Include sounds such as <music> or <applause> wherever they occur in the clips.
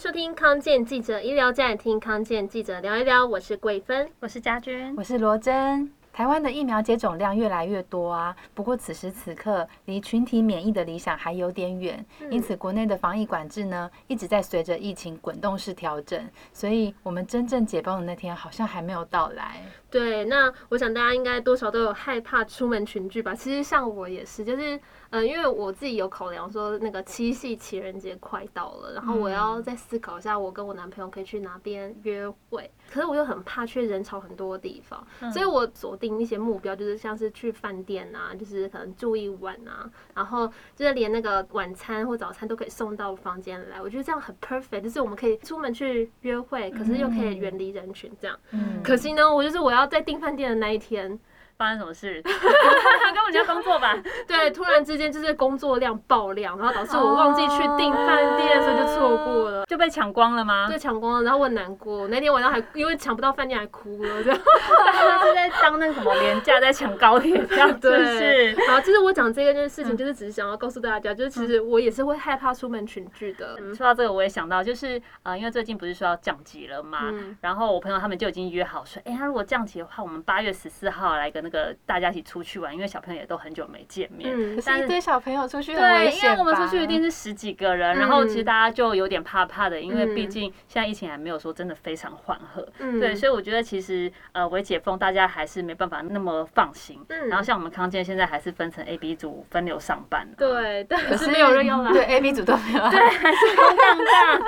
收听康健记者医疗站，听康健记者聊一聊。我是桂芬，我是佳娟，我是罗珍。台湾的疫苗接种量越来越多啊，不过此时此刻离群体免疫的理想还有点远，因此国内的防疫管制呢一直在随着疫情滚动式调整，所以我们真正解封的那天好像还没有到来。对，那我想大家应该多少都有害怕出门群聚吧？其实像我也是，就是。呃，因为我自己有考量说，那个七夕情人节快到了，然后我要再思考一下，我跟我男朋友可以去哪边约会。可是我又很怕去人潮很多的地方，所以我锁定一些目标，就是像是去饭店啊，就是可能住一晚啊，然后就是连那个晚餐或早餐都可以送到房间来。我觉得这样很 perfect，就是我们可以出门去约会，可是又可以远离人群这样。可惜呢，我就是我要在订饭店的那一天。发生什么事？<laughs> 跟我家工作吧。<laughs> 对，突然之间就是工作量爆量，然后导致我忘记去订饭店，所以就错过了，就被抢光了吗？对，抢光了，然后我很难过。那天晚上还因为抢不到饭店还哭了，这样。是在当那个什么廉价在抢高铁这样，<laughs> 对。是。好，其实我讲这个件事情，就是只是想要告诉大家，就是其实我也是会害怕出门群聚的。说到这个，我也想到，就是呃，因为最近不是说要降级了嘛，然后我朋友他们就已经约好说，哎，他如果降级的话，我们八月十四号来个那个大家一起出去玩，因为小朋友也都很久没见面。嗯，可是一堆小朋友出去。对，因为我们出去一定是十几个人，然后其实大家就有点怕怕的，因为毕竟现在疫情还没有说真的非常缓和。嗯，对，所以我觉得其实呃，微解封大家还是没办法那么放心。嗯，然后像我们康健现在还是分成 A、B 组分流上班。对，但是没有人要来。对，A、B 组都没有来。<laughs> 对，还是空荡荡。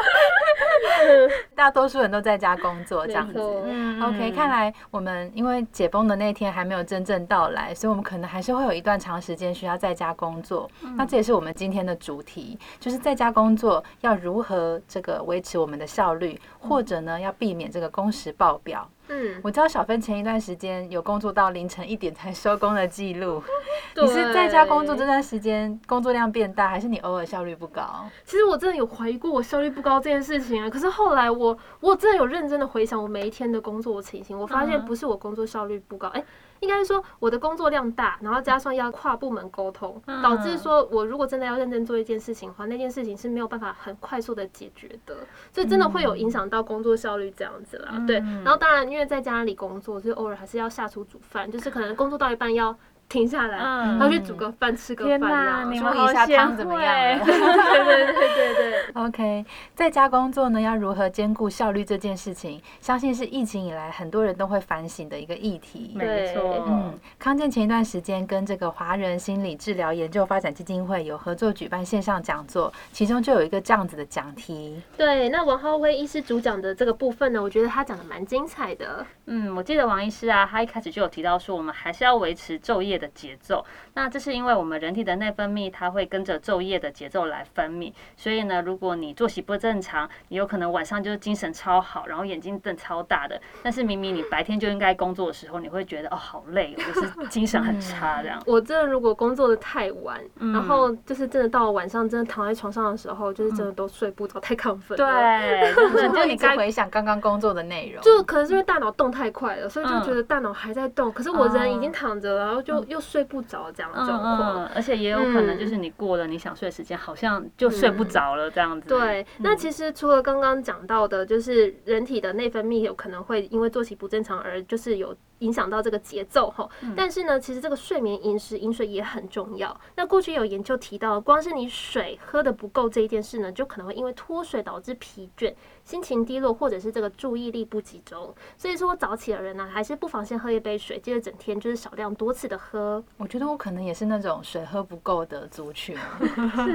<laughs> 大多数人都在家工作这样子。嗯，OK，看来我们因为解封的那天还没有真正到来，所以我们可能还是会有一段长时间需要在家工作。那这也是我们今天的主题，就是在家工作要如何这个维持我们的效率，或者呢要避免这个工时爆表。嗯，我知道小芬前一段时间有工作到凌晨一点才收工的记录。<laughs> 你是在家工作这段时间工作量变大，还是你偶尔效率不高？其实我真的有怀疑过我效率不高这件事情啊。可是后来我我真的有认真的回想我每一天的工作情形，我发现不是我工作效率不高，哎、欸。应该是说我的工作量大，然后加上要跨部门沟通，导致说我如果真的要认真做一件事情的话，那件事情是没有办法很快速的解决的，所以真的会有影响到工作效率这样子啦。对，然后当然因为在家里工作，所以偶尔还是要下厨煮饭，就是可能工作到一半要。停下来，然后去煮个饭，吃个饭，你们一下汤怎么样？<laughs> 对对对对对。<laughs> OK，在家工作呢，要如何兼顾效率这件事情，相信是疫情以来很多人都会反省的一个议题。没错，嗯，康健前一段时间跟这个华人心理治疗研究发展基金会有合作举办线上讲座，其中就有一个这样子的讲题。对，那王浩威医师主讲的这个部分呢，我觉得他讲的蛮精彩的。嗯，我记得王医师啊，他一开始就有提到说，我们还是要维持昼夜的节奏，那这是因为我们人体的内分泌它会跟着昼夜的节奏来分泌，所以呢，如果你作息不正常，你有可能晚上就是精神超好，然后眼睛瞪超大的，但是明明你白天就应该工作的时候，你会觉得哦好累，就是 <laughs> 精神很差这样。我真的如果工作的太晚，然后就是真的到了晚上，真的躺在床上的时候，就是真的都睡不着，太亢奋。对，<laughs> 就你该回想刚刚工作的内容，就可能是因为大脑动太快了，所以就觉得大脑还在动，可是我人已经躺着了，然后就又睡。不着这样的状况，而且也有可能就是你过了你想睡的时间，好像就睡不着了这样子。对，那其实除了刚刚讲到的，就是人体的内分泌有可能会因为作息不正常而就是有。影响到这个节奏哈，但是呢，其实这个睡眠、饮食、饮水也很重要。那过去有研究提到，光是你水喝的不够这一件事呢，就可能会因为脱水导致疲倦、心情低落，或者是这个注意力不集中。所以说早起的人呢，还是不妨先喝一杯水，接着整天就是少量多次的喝。我觉得我可能也是那种水喝不够的族群，<laughs>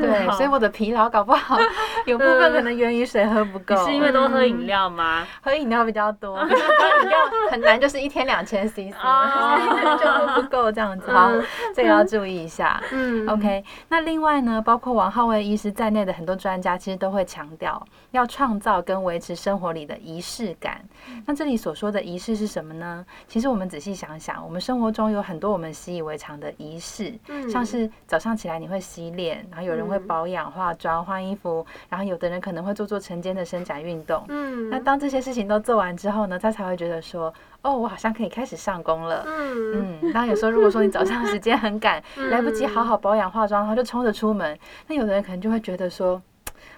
对，所以我的疲劳搞不好有部分可能源于水喝不够。是因为都喝饮料吗？<laughs> 喝饮料比较多，<laughs> 喝饮料很难，就是一天两千。CC 就不够这样子，<laughs> 好，这个要注意一下。嗯，OK。那另外呢，包括王浩威医师在内的很多专家，其实都会强调要创造跟维持生活里的仪式感。那这里所说的仪式是什么呢？其实我们仔细想想，我们生活中有很多我们习以为常的仪式，像是早上起来你会洗脸，然后有人会保养、化妆、换衣服，然后有的人可能会做做晨间的伸展运动。嗯，那当这些事情都做完之后呢，他才会觉得说。哦，我好像可以开始上工了。嗯嗯，然后有时候如果说你早上时间很赶，<laughs> 来不及好好保养化妆，然后就冲着出门，那有的人可能就会觉得说，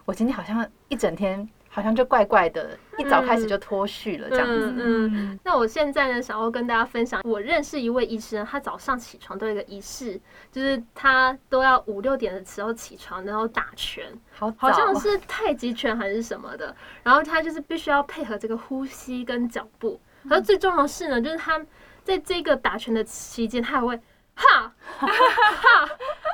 我今天好像一整天好像就怪怪的，一早开始就脱序了这样子。嗯，嗯，那我现在呢，想要跟大家分享，我认识一位医生，他早上起床都有一个仪式，就是他都要五六点的时候起床，然后打拳，好，好像是太极拳还是什么的，然后他就是必须要配合这个呼吸跟脚步，而最重要的是呢，就是他在这个打拳的期间，他还会。哈，哈，哈，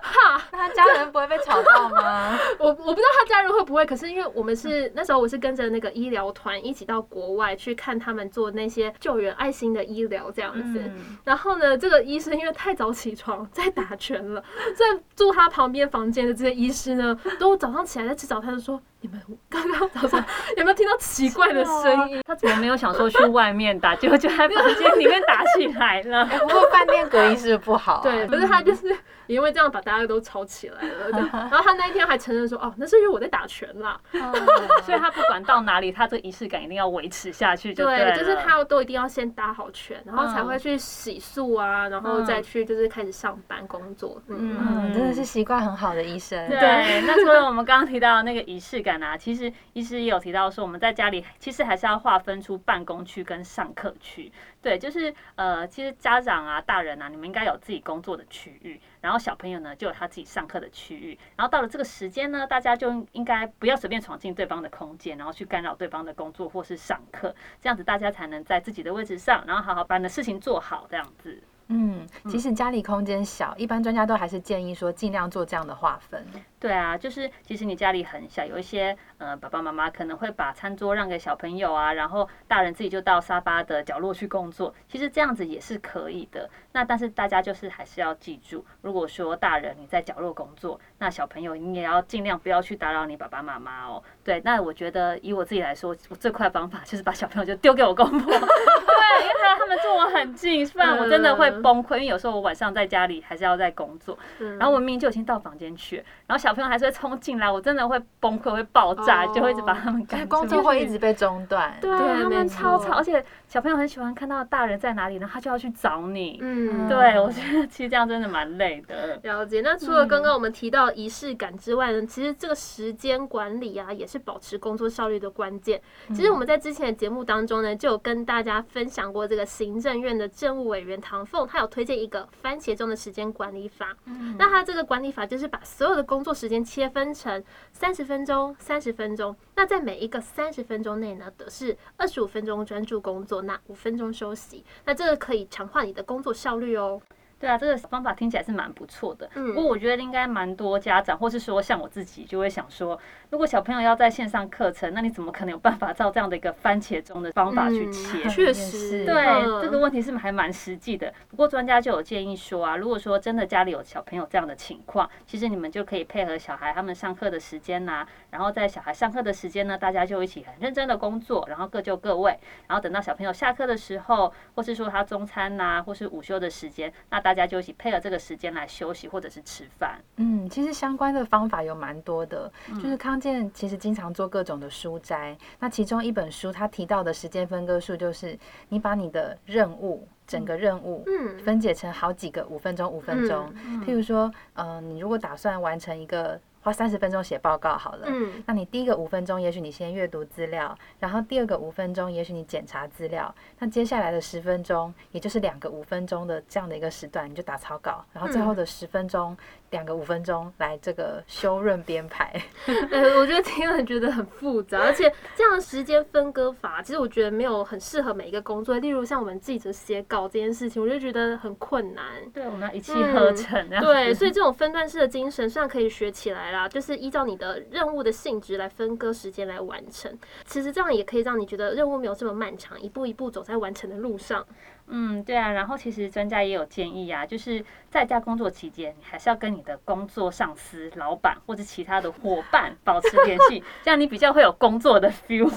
哈，<laughs> 那他家人不会被吵到吗？<laughs> 我我不知道他家人会不会，可是因为我们是那时候我是跟着那个医疗团一起到国外去看他们做那些救援爱心的医疗这样子。然后呢，这个医生因为太早起床在打拳了，<laughs> 在住他旁边房间的这些医师呢，都早上起来在吃早餐的时候。你们刚刚早上有没有听到奇怪的声音？他怎么没有想说去外面打，结果就在房间里面打起来了？不过饭店隔音是不好，对，可是他就是因为这样把大家都吵起来了。然后他那一天还承认说：“哦，那是因为我在打拳啦。” <laughs> 所以他不管到哪里，他这个仪式感一定要维持下去。对，就是他都一定要先打好拳，然后才会去洗漱啊，然后再去就是开始上班工作。嗯，真的是习惯很好的医生。对，那除了我们刚刚提到的那个仪式感啊。其实医师也有提到说，我们在家里其实还是要划分出办公区跟上课区。对，就是呃，其实家长啊、大人啊，你们应该有自己工作的区域，然后小朋友呢就有他自己上课的区域。然后到了这个时间呢，大家就应该不要随便闯进对方的空间，然后去干扰对方的工作或是上课，这样子大家才能在自己的位置上，然后好好把你的事情做好，这样子。嗯，其实家里空间小，一般专家都还是建议说尽量做这样的划分。对啊，就是其实你家里很小，有一些呃爸爸妈妈可能会把餐桌让给小朋友啊，然后大人自己就到沙发的角落去工作，其实这样子也是可以的。那但是大家就是还是要记住，如果说大人你在角落工作，那小朋友你也要尽量不要去打扰你爸爸妈妈哦。对，那我觉得以我自己来说，我最快的方法就是把小朋友就丢给我公婆。<laughs> 对，因为他们坐我很近，不然我真的会崩溃。因为有时候我晚上在家里还是要在工作，然后我明明就已经到房间去，然后小朋友还是会冲进来，我真的会崩溃，会爆炸，就会一直把他们赶。工作会一直被中断，对，他们超吵，而且小朋友很喜欢看到大人在哪里，然后他就要去找你。嗯，对，我觉得其实这样真的蛮累的。了解。那除了刚刚我们提到仪式感之外呢，其实这个时间管理啊，也是保持工作效率的关键。其实我们在之前的节目当中呢，就有跟大家分享过这个行政院的政务委员唐凤，他有推荐一个番茄钟的时间管理法。嗯，那他这个管理法就是把所有的工作时时间切分成三十分钟、三十分钟。那在每一个三十分钟内呢，都是二十五分钟专注工作，那五分钟休息。那这个可以强化你的工作效率哦。对啊，这个方法听起来是蛮不错的。嗯，不过我觉得应该蛮多家长，或是说像我自己，就会想说，如果小朋友要在线上课程，那你怎么可能有办法照这样的一个番茄钟的方法去切？确实，对，这个问题是还蛮实际的。不过专家就有建议说啊，如果说真的家里有小朋友这样的情况，其实你们就可以配合小孩他们上课的时间呐，然后在小孩上课的时间呢，大家就一起很认真的工作，然后各就各位，然后等到小朋友下课的时候，或是说他中餐呐，或是午休的时间，那大家就一起配合这个时间来休息或者是吃饭。嗯，其实相关的方法有蛮多的，就是康健其实经常做各种的书斋。那其中一本书他提到的时间分割术，就是你把你的任务整个任务分解成好几个五分钟五分钟。譬如说，嗯，你如果打算完成一个。花三十分钟写报告好了，嗯，那你第一个五分钟，也许你先阅读资料，然后第二个五分钟，也许你检查资料，那接下来的十分钟，也就是两个五分钟的这样的一个时段，你就打草稿，然后最后的十分钟。两个五分钟来这个修润编排，<laughs> 呃，我觉得听了觉得很复杂，而且这样的时间分割法，其实我觉得没有很适合每一个工作。例如像我们记者写稿这件事情，我就觉得很困难。对，我们要一气呵成。嗯。对，所以这种分段式的精神虽然可以学起来啦，就是依照你的任务的性质来分割时间来完成。其实这样也可以让你觉得任务没有这么漫长，一步一步走在完成的路上。嗯，对啊，然后其实专家也有建议啊，就是在家工作期间，你还是要跟你的工作上司、老板或者其他的伙伴保持联系，这样你比较会有工作的 feel。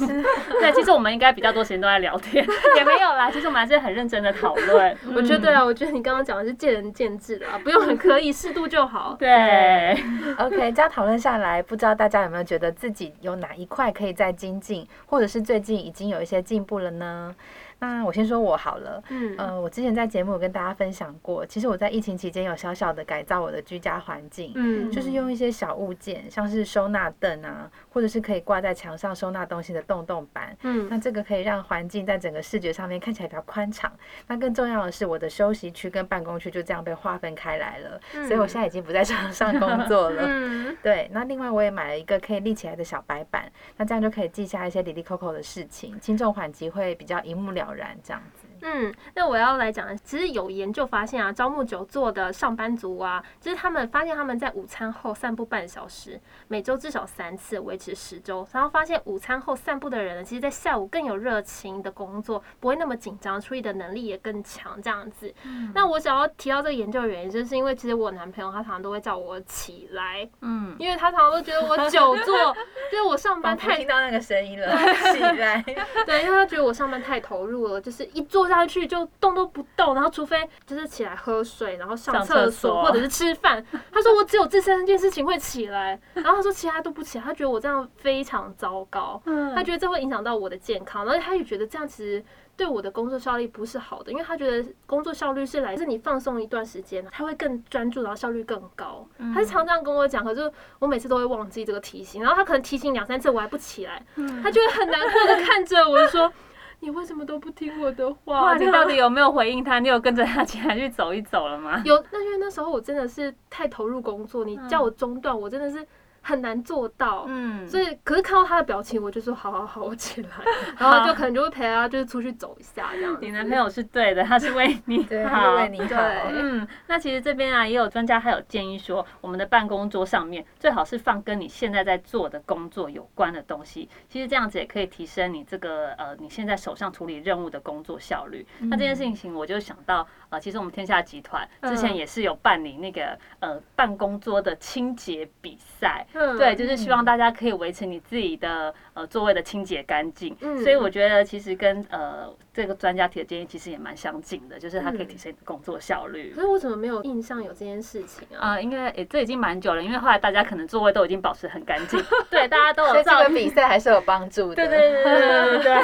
对，其实我们应该比较多时间都在聊天，也没有啦，其实我们还是很认真的讨论。我觉得对啊，我觉得你刚刚讲的是见仁见智的啊，不用很刻意，适度就好。对，OK，这样讨论下来，不知道大家有没有觉得自己有哪一块可以再精进，或者是最近已经有一些进步了呢？那我先说我好了，嗯，呃，我之前在节目有跟大家分享过，其实我在疫情期间有小小的改造我的居家环境，嗯，就是用一些小物件，像是收纳凳啊，或者是可以挂在墙上收纳东西的洞洞板，嗯，那这个可以让环境在整个视觉上面看起来比较宽敞。那更重要的是，我的休息区跟办公区就这样被划分开来了，嗯，所以我现在已经不在床上工作了，<laughs> 嗯，<laughs> 对。那另外我也买了一个可以立起来的小白板，那这样就可以记下一些里里扣扣的事情，轻重缓急会比较一目了然这样子。嗯，那我要来讲，其实有研究发现啊，招募久坐的上班族啊，就是他们发现他们在午餐后散步半小时，每周至少三次，维持十周，然后发现午餐后散步的人呢，其实在下午更有热情的工作，不会那么紧张，处理的能力也更强，这样子。嗯。那我想要提到这个研究的原因，就是因为其实我男朋友他常常都会叫我起来，嗯，因为他常常都觉得我久坐，就是我上班太听到那个声音了，<laughs> 起来，对，因为他觉得我上班太投入了，就是一坐。下去就动都不动，然后除非就是起来喝水，然后上厕所或者是吃饭。他说我只有这三件事情会起来，然后他说其他都不起来，他觉得我这样非常糟糕，他觉得这会影响到我的健康，而且他也觉得这样其实对我的工作效率不是好的，因为他觉得工作效率是来自你放松一段时间，他会更专注，然后效率更高。他是常这样跟我讲，可是我每次都会忘记这个提醒，然后他可能提醒两三次我还不起来，他就会很难过的看着我说。你为什么都不听我的话？你到底有没有回应他？你有跟着他起来去走一走了吗？有，那因为那时候我真的是太投入工作，你叫我中断，我真的是。很难做到，嗯，所以可是看到他的表情，我就说好好好，我起来，<laughs> 然后就可能就会陪他，就是出去走一下这样。你男朋友是对的，他是为你好，为你好。嗯，那其实这边啊，也有专家还有建议说，我们的办公桌上面最好是放跟你现在在做的工作有关的东西。其实这样子也可以提升你这个呃你现在手上处理任务的工作效率。那这件事情，我就想到呃，其实我们天下集团之前也是有办理那个呃办公桌的清洁比赛。对，就是希望大家可以维持你自己的呃座位的清洁干净。嗯，所以我觉得其实跟呃这个专家提的建议其实也蛮相近的，就是它可以提升你的工作效率。可是我怎么没有印象有这件事情啊？啊，应该诶，这已经蛮久了，因为后来大家可能座位都已经保持很干净。<laughs> <laughs> 对，大家都有。所以这个比赛还是有帮助的。对对对对对对。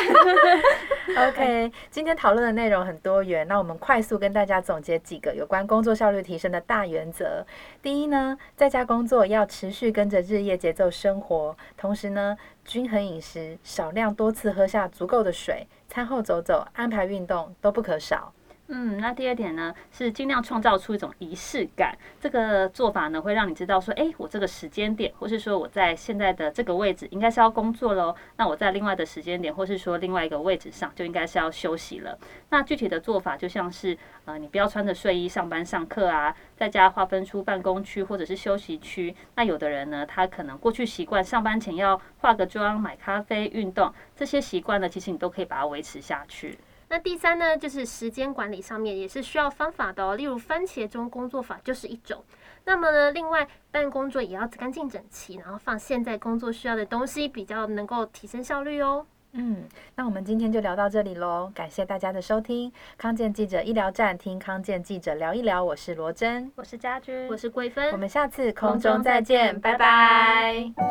OK，今天讨论的内容很多元，那我们快速跟大家总结几个有关工作效率提升的大原则。第一呢，在家工作要持续跟着日夜节奏生活，同时呢，均衡饮食，少量多次喝下足够的水，餐后走走，安排运动都不可少。嗯，那第二点呢，是尽量创造出一种仪式感。这个做法呢，会让你知道说，哎，我这个时间点，或是说我在现在的这个位置，应该是要工作喽。那我在另外的时间点，或是说另外一个位置上，就应该是要休息了。那具体的做法，就像是，呃，你不要穿着睡衣上班上课啊，在家划分出办公区或者是休息区。那有的人呢，他可能过去习惯上班前要化个妆、买咖啡、运动，这些习惯呢，其实你都可以把它维持下去。那第三呢，就是时间管理上面也是需要方法的哦。例如番茄钟工作法就是一种。那么呢，另外办公桌也要干净整齐，然后放现在工作需要的东西，比较能够提升效率哦。嗯，那我们今天就聊到这里喽，感谢大家的收听。康健记者医疗站，听康健记者聊一聊。我是罗真，我是家君，我是桂芬。我们下次空中再见，拜拜。拜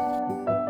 拜。